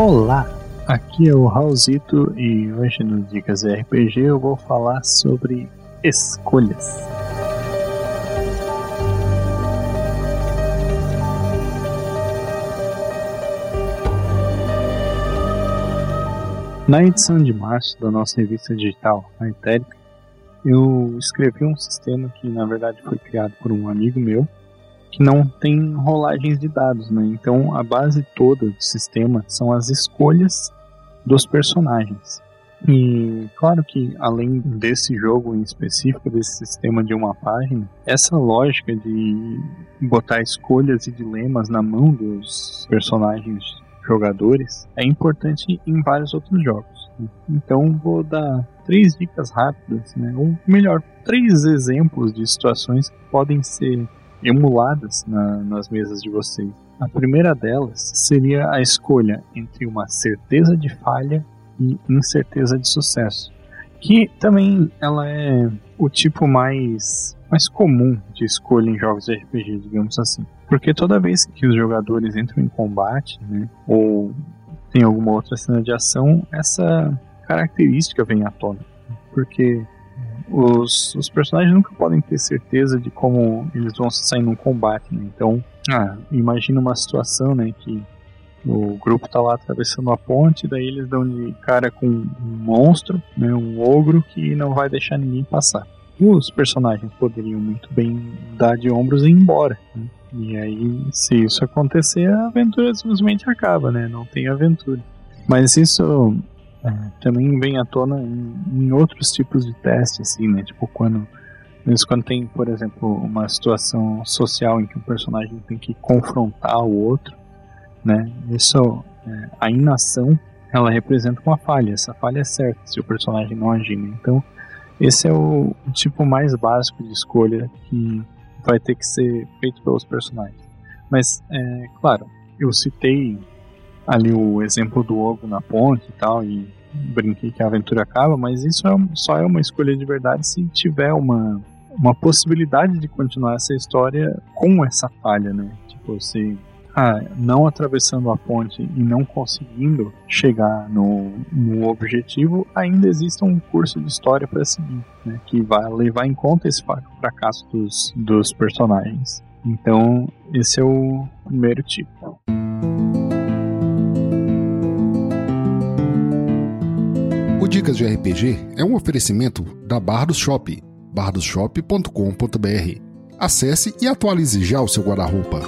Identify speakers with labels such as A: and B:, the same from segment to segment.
A: Olá, aqui é o Raulzito e hoje no Dicas RPG eu vou falar sobre escolhas. Na edição de março da nossa revista digital, a Etérica, eu escrevi um sistema que na verdade foi criado por um amigo meu que não tem rolagens de dados, né? Então a base toda do sistema são as escolhas dos personagens. E claro que além desse jogo em específico, desse sistema de uma página, essa lógica de botar escolhas e dilemas na mão dos personagens jogadores é importante em vários outros jogos. Né? Então vou dar três dicas rápidas, né? ou melhor, três exemplos de situações que podem ser emuladas na, nas mesas de vocês. A primeira delas seria a escolha entre uma certeza de falha e incerteza de sucesso, que também ela é o tipo mais mais comum de escolha em jogos de RPG, digamos assim. Porque toda vez que os jogadores entram em combate, né, ou tem alguma outra cena de ação, essa característica vem à tona. Porque os, os personagens nunca podem ter certeza de como eles vão sair num combate, né? Então, ah, imagina uma situação, né, que o grupo tá lá atravessando a ponte, daí eles dão de cara com um monstro, né, um ogro que não vai deixar ninguém passar. Os personagens poderiam muito bem dar de ombros e ir embora. Né? E aí, se isso acontecer, a aventura simplesmente acaba, né? Não tem aventura. Mas isso também vem à tona em, em, outros tipos de testes, assim, né? Tipo, quando, mesmo quando tem, por exemplo, uma situação social em que o personagem tem que confrontar o outro, né? Isso, é, a inação, ela representa uma falha. Essa falha é certa se o personagem não agir, né? Então, esse é o, o tipo mais básico de escolha que vai ter que ser feito pelos personagens. Mas, é, claro, eu citei ali o exemplo do ovo na ponte e tal, e brinquei que a aventura acaba, mas isso é, só é uma escolha de verdade se tiver uma, uma possibilidade de continuar essa história com essa falha, né? Tipo, se ah, não atravessando a ponte e não conseguindo chegar no, no objetivo, ainda existe um curso de história para seguir, né? Que vai levar em conta esse fracasso dos, dos personagens. Então, esse é o primeiro tipo.
B: Dicas de RPG é um oferecimento da Bardos Shop, bardosshop.com.br. Acesse e atualize já o seu guarda-roupa.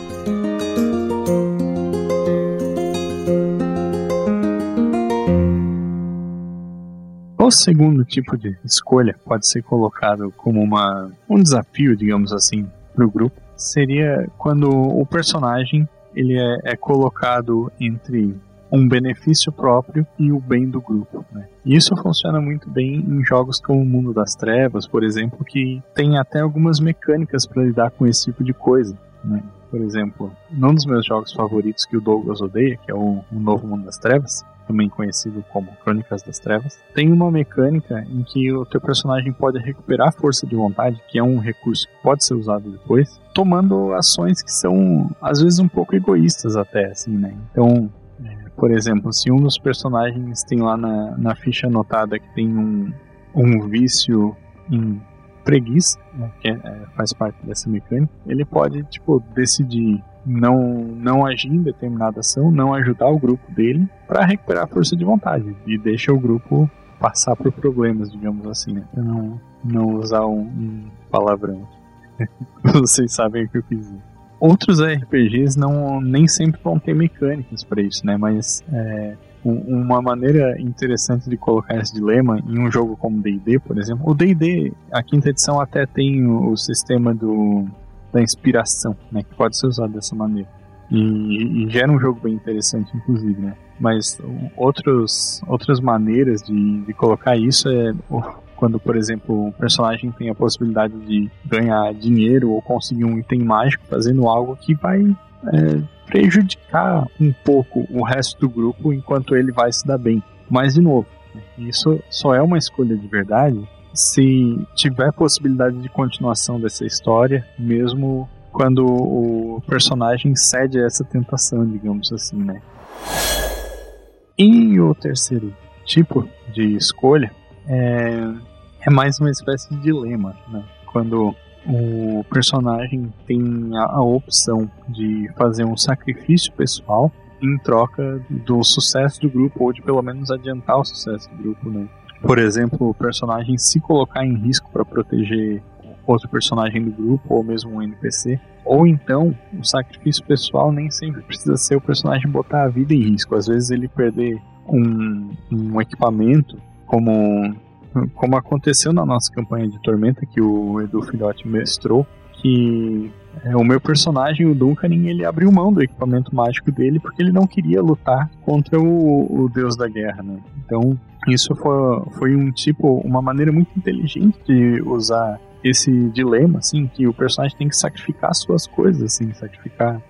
A: O segundo tipo de escolha pode ser colocado como uma, um desafio, digamos assim, para o grupo. Seria quando o personagem ele é, é colocado entre um benefício próprio e o bem do grupo. Né? Isso funciona muito bem em jogos como o Mundo das Trevas, por exemplo, que tem até algumas mecânicas para lidar com esse tipo de coisa. Né? Por exemplo, num dos meus jogos favoritos que o Douglas odeia, que é o, o Novo Mundo das Trevas, também conhecido como Crônicas das Trevas, tem uma mecânica em que o teu personagem pode recuperar força de vontade, que é um recurso que pode ser usado depois, tomando ações que são às vezes um pouco egoístas até, assim, né? Então, por exemplo, se um dos personagens tem lá na, na ficha anotada que tem um, um vício em preguiça, né, que é, é, faz parte dessa mecânica, ele pode, tipo, decidir não, não agir em determinada ação, não ajudar o grupo dele para recuperar a força de vontade e deixa o grupo passar por problemas, digamos assim, né? Pra não, não usar um, um palavrão. Vocês sabem o que eu quis. Outros RPGs não nem sempre vão ter mecânicas para isso, né? Mas é, uma maneira interessante de colocar esse dilema em um jogo como D&D, por exemplo, o D&D, a quinta edição até tem o, o sistema do, da inspiração, né? Que pode ser usado dessa maneira. E, e gera um jogo bem interessante, inclusive, né? Mas outros, outras maneiras de, de colocar isso é quando, por exemplo, o personagem tem a possibilidade de ganhar dinheiro ou conseguir um item mágico fazendo algo que vai é, prejudicar um pouco o resto do grupo enquanto ele vai se dar bem. Mas, de novo, isso só é uma escolha de verdade se tiver possibilidade de continuação dessa história, mesmo quando o personagem cede a essa tentação, digamos assim, né? E o terceiro tipo de escolha é, é mais uma espécie de dilema, né? Quando o personagem tem a, a opção de fazer um sacrifício pessoal em troca do sucesso do grupo, ou de pelo menos adiantar o sucesso do grupo, né? Por exemplo, o personagem se colocar em risco para proteger outro personagem do grupo, ou mesmo um NPC. Ou então, o sacrifício pessoal nem sempre precisa ser o personagem botar a vida em risco. Às vezes ele perder um, um equipamento, como, como aconteceu na nossa campanha de Tormenta, que o Edu Filhote mestrou, que é, o meu personagem, o Duncan, ele abriu mão do equipamento mágico dele porque ele não queria lutar contra o, o deus da guerra, né? Então, isso foi, foi um tipo, uma maneira muito inteligente de usar esse dilema, assim, que o personagem tem que sacrificar suas coisas, assim, sacrificar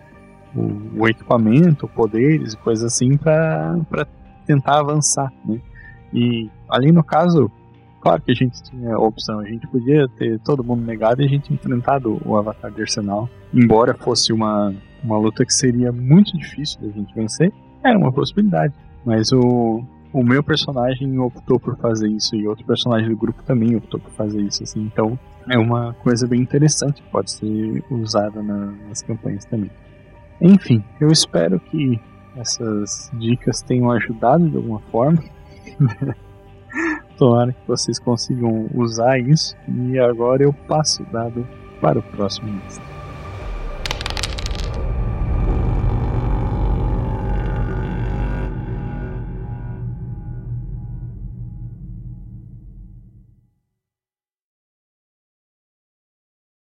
A: o, o equipamento, poderes coisas assim para tentar avançar, né? E ali no caso, Claro que a gente tinha a opção, a gente podia ter todo mundo negado e a gente enfrentado o Avatar de Arsenal. Embora fosse uma, uma luta que seria muito difícil da gente vencer, era uma possibilidade. Mas o, o meu personagem optou por fazer isso e outro personagem do grupo também optou por fazer isso. Assim, então é uma coisa bem interessante que pode ser usada na, nas campanhas também. Enfim, eu espero que essas dicas tenham ajudado de alguma forma. Tomara que vocês consigam usar isso. E agora eu passo o dado para o próximo.